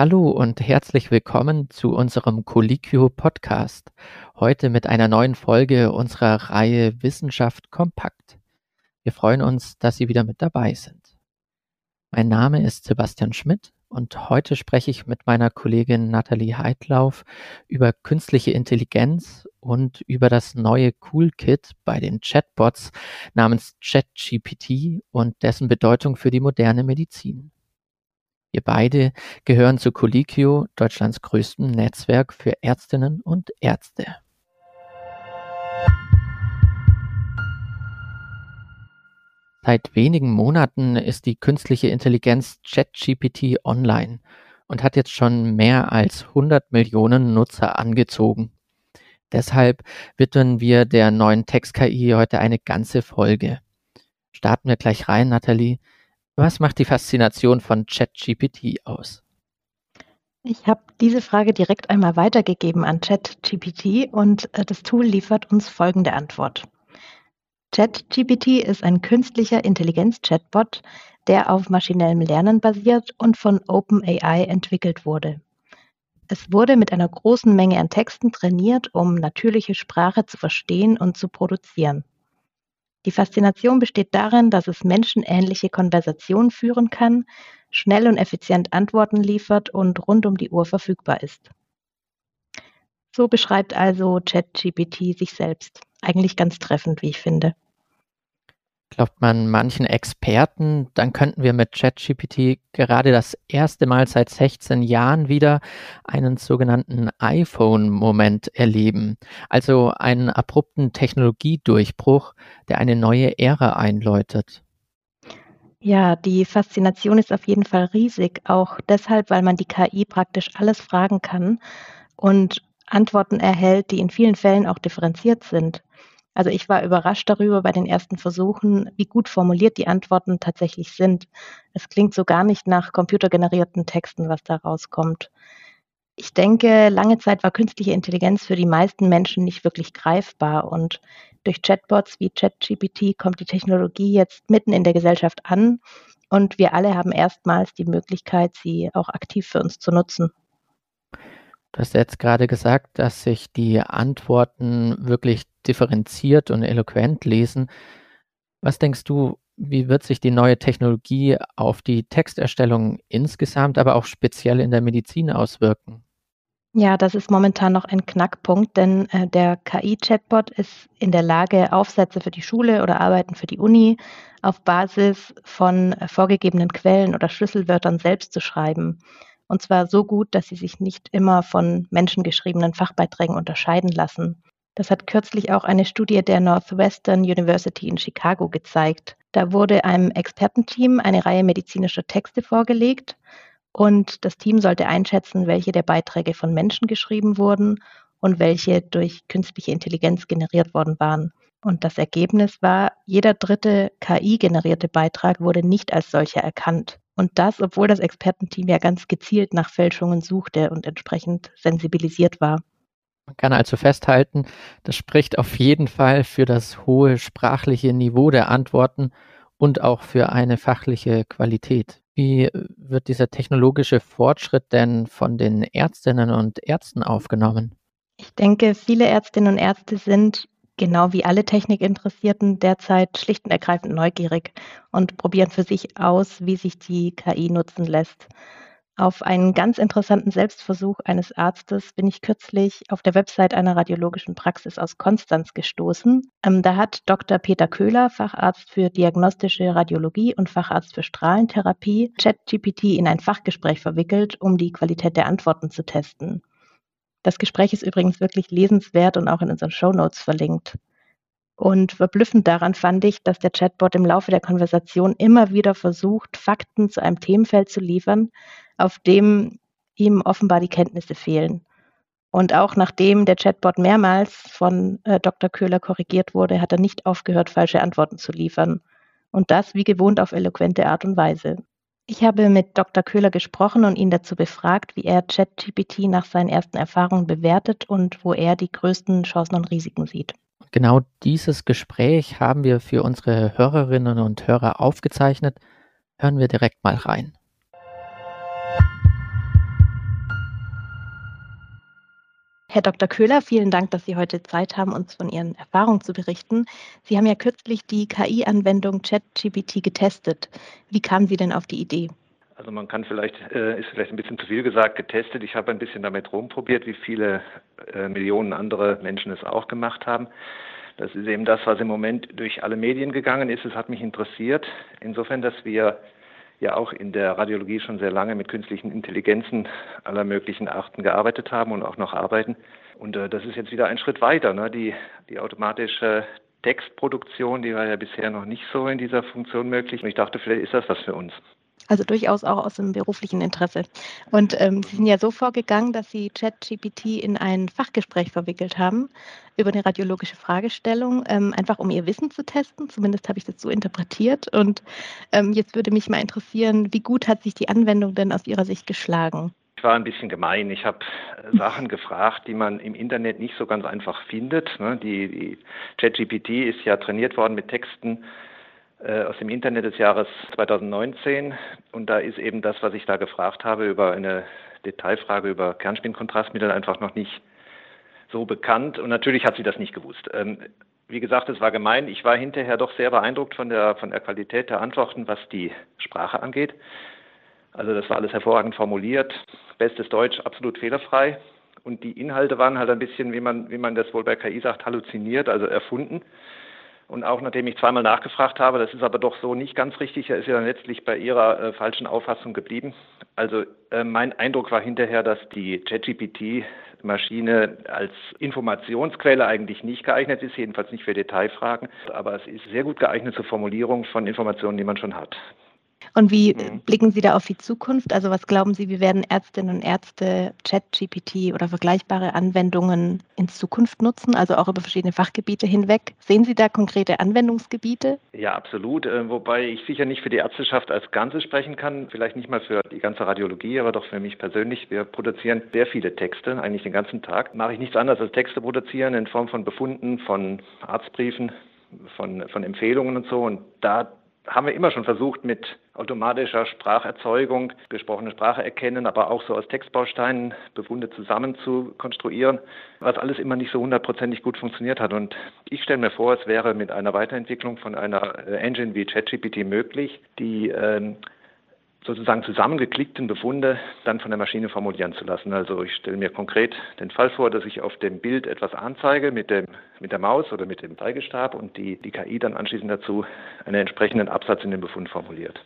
Hallo und herzlich willkommen zu unserem Colliquio Podcast. Heute mit einer neuen Folge unserer Reihe Wissenschaft kompakt. Wir freuen uns, dass Sie wieder mit dabei sind. Mein Name ist Sebastian Schmidt und heute spreche ich mit meiner Kollegin Nathalie Heidlauf über künstliche Intelligenz und über das neue Coolkit bei den Chatbots namens ChatGPT und dessen Bedeutung für die moderne Medizin. Wir beide gehören zu Colliquio, Deutschlands größtem Netzwerk für Ärztinnen und Ärzte. Seit wenigen Monaten ist die künstliche Intelligenz ChatGPT online und hat jetzt schon mehr als 100 Millionen Nutzer angezogen. Deshalb widmen wir der neuen Text-KI heute eine ganze Folge. Starten wir gleich rein, Nathalie. Was macht die Faszination von ChatGPT aus? Ich habe diese Frage direkt einmal weitergegeben an ChatGPT und äh, das Tool liefert uns folgende Antwort. ChatGPT ist ein künstlicher Intelligenz-Chatbot, der auf maschinellem Lernen basiert und von OpenAI entwickelt wurde. Es wurde mit einer großen Menge an Texten trainiert, um natürliche Sprache zu verstehen und zu produzieren. Die Faszination besteht darin, dass es menschenähnliche Konversationen führen kann, schnell und effizient Antworten liefert und rund um die Uhr verfügbar ist. So beschreibt also ChatGPT sich selbst. Eigentlich ganz treffend, wie ich finde. Glaubt man manchen Experten, dann könnten wir mit ChatGPT gerade das erste Mal seit 16 Jahren wieder einen sogenannten iPhone-Moment erleben, also einen abrupten Technologiedurchbruch, der eine neue Ära einläutet. Ja, die Faszination ist auf jeden Fall riesig, auch deshalb, weil man die KI praktisch alles fragen kann und Antworten erhält, die in vielen Fällen auch differenziert sind. Also ich war überrascht darüber bei den ersten Versuchen, wie gut formuliert die Antworten tatsächlich sind. Es klingt so gar nicht nach computergenerierten Texten, was da rauskommt. Ich denke, lange Zeit war künstliche Intelligenz für die meisten Menschen nicht wirklich greifbar und durch Chatbots wie ChatGPT kommt die Technologie jetzt mitten in der Gesellschaft an und wir alle haben erstmals die Möglichkeit, sie auch aktiv für uns zu nutzen. Du hast jetzt gerade gesagt, dass sich die Antworten wirklich differenziert und eloquent lesen. Was denkst du, wie wird sich die neue Technologie auf die Texterstellung insgesamt, aber auch speziell in der Medizin auswirken? Ja, das ist momentan noch ein Knackpunkt, denn äh, der KI-Chatbot ist in der Lage, Aufsätze für die Schule oder Arbeiten für die Uni auf Basis von äh, vorgegebenen Quellen oder Schlüsselwörtern selbst zu schreiben. Und zwar so gut, dass sie sich nicht immer von menschengeschriebenen Fachbeiträgen unterscheiden lassen. Das hat kürzlich auch eine Studie der Northwestern University in Chicago gezeigt. Da wurde einem Expertenteam eine Reihe medizinischer Texte vorgelegt und das Team sollte einschätzen, welche der Beiträge von Menschen geschrieben wurden und welche durch künstliche Intelligenz generiert worden waren. Und das Ergebnis war, jeder dritte KI-generierte Beitrag wurde nicht als solcher erkannt. Und das, obwohl das Expertenteam ja ganz gezielt nach Fälschungen suchte und entsprechend sensibilisiert war. Man kann also festhalten, das spricht auf jeden Fall für das hohe sprachliche Niveau der Antworten und auch für eine fachliche Qualität. Wie wird dieser technologische Fortschritt denn von den Ärztinnen und Ärzten aufgenommen? Ich denke, viele Ärztinnen und Ärzte sind genau wie alle Technikinteressierten derzeit schlicht und ergreifend neugierig und probieren für sich aus, wie sich die KI nutzen lässt. Auf einen ganz interessanten Selbstversuch eines Arztes bin ich kürzlich auf der Website einer radiologischen Praxis aus Konstanz gestoßen. Ähm, da hat Dr. Peter Köhler, Facharzt für diagnostische Radiologie und Facharzt für Strahlentherapie, ChatGPT in ein Fachgespräch verwickelt, um die Qualität der Antworten zu testen. Das Gespräch ist übrigens wirklich lesenswert und auch in unseren Show Notes verlinkt. Und verblüffend daran fand ich, dass der Chatbot im Laufe der Konversation immer wieder versucht, Fakten zu einem Themenfeld zu liefern, auf dem ihm offenbar die Kenntnisse fehlen. Und auch nachdem der Chatbot mehrmals von äh, Dr. Köhler korrigiert wurde, hat er nicht aufgehört, falsche Antworten zu liefern. Und das wie gewohnt auf eloquente Art und Weise. Ich habe mit Dr. Köhler gesprochen und ihn dazu befragt, wie er ChatGPT nach seinen ersten Erfahrungen bewertet und wo er die größten Chancen und Risiken sieht. Genau dieses Gespräch haben wir für unsere Hörerinnen und Hörer aufgezeichnet. Hören wir direkt mal rein. Herr Dr. Köhler, vielen Dank, dass Sie heute Zeit haben, uns von Ihren Erfahrungen zu berichten. Sie haben ja kürzlich die KI-Anwendung ChatGPT getestet. Wie kamen Sie denn auf die Idee? Also man kann vielleicht, äh, ist vielleicht ein bisschen zu viel gesagt, getestet. Ich habe ein bisschen damit rumprobiert, wie viele äh, Millionen andere Menschen es auch gemacht haben. Das ist eben das, was im Moment durch alle Medien gegangen ist. Es hat mich interessiert. Insofern, dass wir ja auch in der Radiologie schon sehr lange mit künstlichen Intelligenzen aller möglichen Arten gearbeitet haben und auch noch arbeiten. Und äh, das ist jetzt wieder ein Schritt weiter. Ne? Die, die automatische Textproduktion, die war ja bisher noch nicht so in dieser Funktion möglich. Und ich dachte, vielleicht ist das was für uns. Also durchaus auch aus dem beruflichen Interesse. Und ähm, Sie sind ja so vorgegangen, dass Sie ChatGPT in ein Fachgespräch verwickelt haben über eine radiologische Fragestellung, ähm, einfach um Ihr Wissen zu testen. Zumindest habe ich das so interpretiert. Und ähm, jetzt würde mich mal interessieren, wie gut hat sich die Anwendung denn aus Ihrer Sicht geschlagen? Ich war ein bisschen gemein. Ich habe äh, Sachen gefragt, die man im Internet nicht so ganz einfach findet. Ne? Die, die ChatGPT ist ja trainiert worden mit Texten aus dem Internet des Jahres 2019 und da ist eben das, was ich da gefragt habe über eine Detailfrage über Kernspinkontrastmittel einfach noch nicht so bekannt und natürlich hat sie das nicht gewusst. Ähm, wie gesagt, es war gemein. Ich war hinterher doch sehr beeindruckt von der, von der Qualität der Antworten, was die Sprache angeht. Also das war alles hervorragend formuliert, bestes Deutsch, absolut fehlerfrei. Und die Inhalte waren halt ein bisschen, wie man, wie man das wohl bei KI sagt, halluziniert, also erfunden. Und auch nachdem ich zweimal nachgefragt habe, das ist aber doch so nicht ganz richtig, er ist ja dann letztlich bei Ihrer äh, falschen Auffassung geblieben. Also äh, mein Eindruck war hinterher, dass die ChatGPT-Maschine als Informationsquelle eigentlich nicht geeignet ist, jedenfalls nicht für Detailfragen, aber es ist sehr gut geeignet zur Formulierung von Informationen, die man schon hat. Und wie mhm. blicken Sie da auf die Zukunft? Also was glauben Sie, wie werden Ärztinnen und Ärzte ChatGPT oder vergleichbare Anwendungen in Zukunft nutzen, also auch über verschiedene Fachgebiete hinweg? Sehen Sie da konkrete Anwendungsgebiete? Ja, absolut. Äh, wobei ich sicher nicht für die Ärzteschaft als Ganzes sprechen kann, vielleicht nicht mal für die ganze Radiologie, aber doch für mich persönlich. Wir produzieren sehr viele Texte, eigentlich den ganzen Tag. Mache ich nichts anderes als Texte produzieren in Form von Befunden, von Arztbriefen, von, von Empfehlungen und so. Und da haben wir immer schon versucht, mit automatischer Spracherzeugung gesprochene Sprache erkennen, aber auch so aus Textbausteinen Befunde zusammen zu konstruieren, was alles immer nicht so hundertprozentig gut funktioniert hat. Und ich stelle mir vor, es wäre mit einer Weiterentwicklung von einer äh, Engine wie ChatGPT möglich, die ähm, sozusagen zusammengeklickten Befunde dann von der Maschine formulieren zu lassen. Also ich stelle mir konkret den Fall vor, dass ich auf dem Bild etwas anzeige mit, dem, mit der Maus oder mit dem Zeigestab und die, die KI dann anschließend dazu einen entsprechenden Absatz in den Befund formuliert.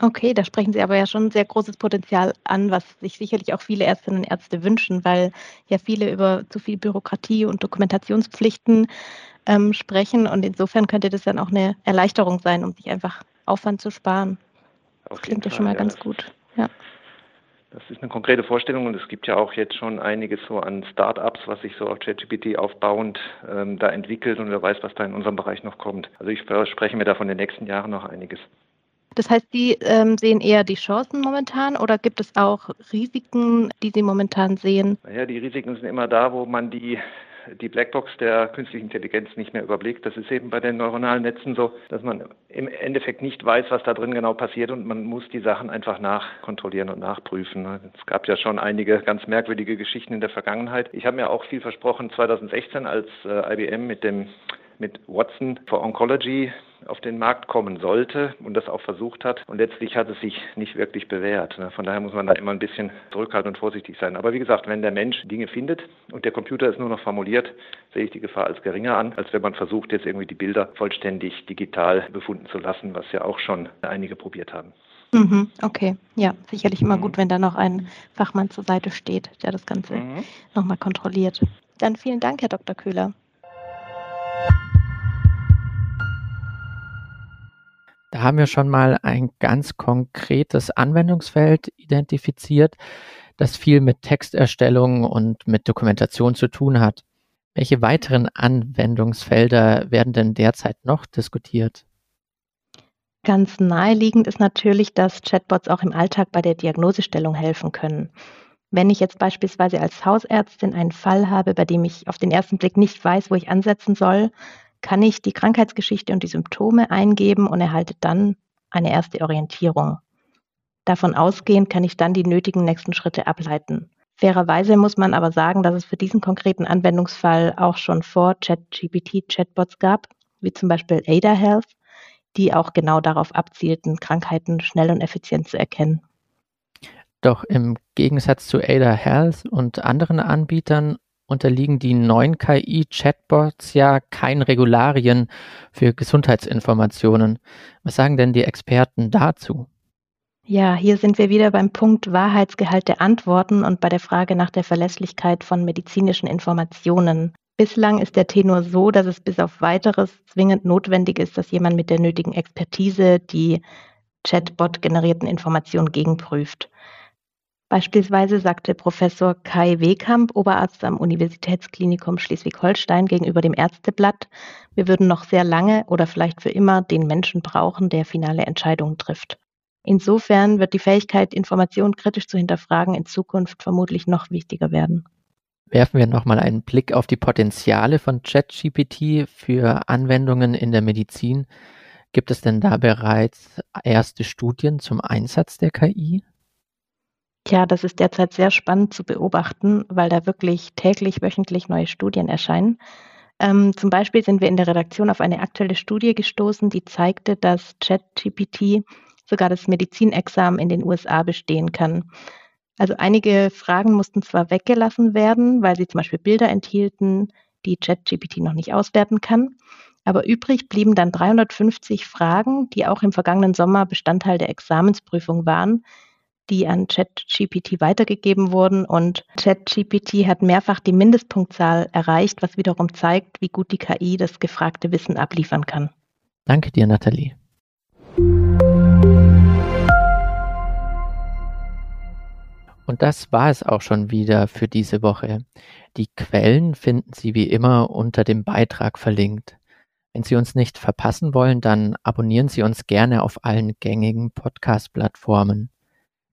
Okay, da sprechen Sie aber ja schon sehr großes Potenzial an, was sich sicherlich auch viele Ärztinnen und Ärzte wünschen, weil ja viele über zu viel Bürokratie und Dokumentationspflichten ähm, sprechen. Und insofern könnte das dann auch eine Erleichterung sein, um sich einfach Aufwand zu sparen. Das klingt ja schon mal ja, ganz gut. Ja. Das ist eine konkrete Vorstellung und es gibt ja auch jetzt schon einiges so an Start-ups, was sich so auf ChatGPT aufbauend ähm, da entwickelt und wer weiß, was da in unserem Bereich noch kommt. Also ich verspreche mir da von den nächsten Jahren noch einiges. Das heißt, Sie ähm, sehen eher die Chancen momentan oder gibt es auch Risiken, die Sie momentan sehen? Naja, die Risiken sind immer da, wo man die die Blackbox der künstlichen Intelligenz nicht mehr überblickt. Das ist eben bei den neuronalen Netzen so, dass man im Endeffekt nicht weiß, was da drin genau passiert und man muss die Sachen einfach nachkontrollieren und nachprüfen. Es gab ja schon einige ganz merkwürdige Geschichten in der Vergangenheit. Ich habe mir auch viel versprochen 2016, als äh, IBM mit dem mit Watson for Oncology auf den Markt kommen sollte und das auch versucht hat. Und letztlich hat es sich nicht wirklich bewährt. Ne? Von daher muss man da immer ein bisschen zurückhaltend und vorsichtig sein. Aber wie gesagt, wenn der Mensch Dinge findet und der Computer es nur noch formuliert, sehe ich die Gefahr als geringer an, als wenn man versucht, jetzt irgendwie die Bilder vollständig digital befunden zu lassen, was ja auch schon einige probiert haben. Mhm, okay, ja, sicherlich immer gut, wenn da noch ein Fachmann zur Seite steht, der das Ganze mhm. nochmal kontrolliert. Dann vielen Dank, Herr Dr. Köhler. Da haben wir schon mal ein ganz konkretes Anwendungsfeld identifiziert, das viel mit Texterstellung und mit Dokumentation zu tun hat. Welche weiteren Anwendungsfelder werden denn derzeit noch diskutiert? Ganz naheliegend ist natürlich, dass Chatbots auch im Alltag bei der Diagnosestellung helfen können. Wenn ich jetzt beispielsweise als Hausärztin einen Fall habe, bei dem ich auf den ersten Blick nicht weiß, wo ich ansetzen soll, kann ich die Krankheitsgeschichte und die Symptome eingeben und erhalte dann eine erste Orientierung. Davon ausgehend kann ich dann die nötigen nächsten Schritte ableiten. Fairerweise muss man aber sagen, dass es für diesen konkreten Anwendungsfall auch schon vor ChatGPT Chatbots gab, wie zum Beispiel Ada Health, die auch genau darauf abzielten, Krankheiten schnell und effizient zu erkennen. Doch im Gegensatz zu Ada Health und anderen Anbietern unterliegen die neuen KI-Chatbots ja keinen Regularien für Gesundheitsinformationen. Was sagen denn die Experten dazu? Ja, hier sind wir wieder beim Punkt Wahrheitsgehalt der Antworten und bei der Frage nach der Verlässlichkeit von medizinischen Informationen. Bislang ist der Tenor so, dass es bis auf weiteres zwingend notwendig ist, dass jemand mit der nötigen Expertise die Chatbot-generierten Informationen gegenprüft. Beispielsweise sagte Professor Kai Wehkamp, Oberarzt am Universitätsklinikum Schleswig-Holstein, gegenüber dem Ärzteblatt, wir würden noch sehr lange oder vielleicht für immer den Menschen brauchen, der finale Entscheidungen trifft. Insofern wird die Fähigkeit, Informationen kritisch zu hinterfragen, in Zukunft vermutlich noch wichtiger werden. Werfen wir nochmal einen Blick auf die Potenziale von ChatGPT für Anwendungen in der Medizin. Gibt es denn da bereits erste Studien zum Einsatz der KI? Ja, das ist derzeit sehr spannend zu beobachten, weil da wirklich täglich, wöchentlich neue Studien erscheinen. Ähm, zum Beispiel sind wir in der Redaktion auf eine aktuelle Studie gestoßen, die zeigte, dass ChatGPT sogar das Medizinexamen in den USA bestehen kann. Also einige Fragen mussten zwar weggelassen werden, weil sie zum Beispiel Bilder enthielten, die ChatGPT noch nicht auswerten kann, aber übrig blieben dann 350 Fragen, die auch im vergangenen Sommer Bestandteil der Examensprüfung waren, die an ChatGPT weitergegeben wurden. Und ChatGPT hat mehrfach die Mindestpunktzahl erreicht, was wiederum zeigt, wie gut die KI das gefragte Wissen abliefern kann. Danke dir, Nathalie. Und das war es auch schon wieder für diese Woche. Die Quellen finden Sie wie immer unter dem Beitrag verlinkt. Wenn Sie uns nicht verpassen wollen, dann abonnieren Sie uns gerne auf allen gängigen Podcast-Plattformen.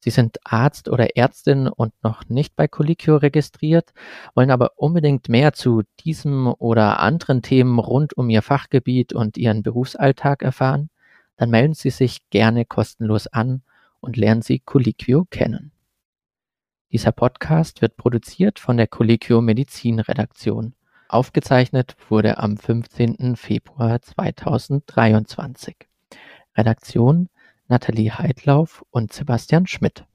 Sie sind Arzt oder Ärztin und noch nicht bei Colliquio registriert, wollen aber unbedingt mehr zu diesem oder anderen Themen rund um Ihr Fachgebiet und Ihren Berufsalltag erfahren? Dann melden Sie sich gerne kostenlos an und lernen Sie Colliquio kennen. Dieser Podcast wird produziert von der Colliquio Medizin Redaktion. Aufgezeichnet wurde am 15. Februar 2023. Redaktion Nathalie Heidlauf und Sebastian Schmidt.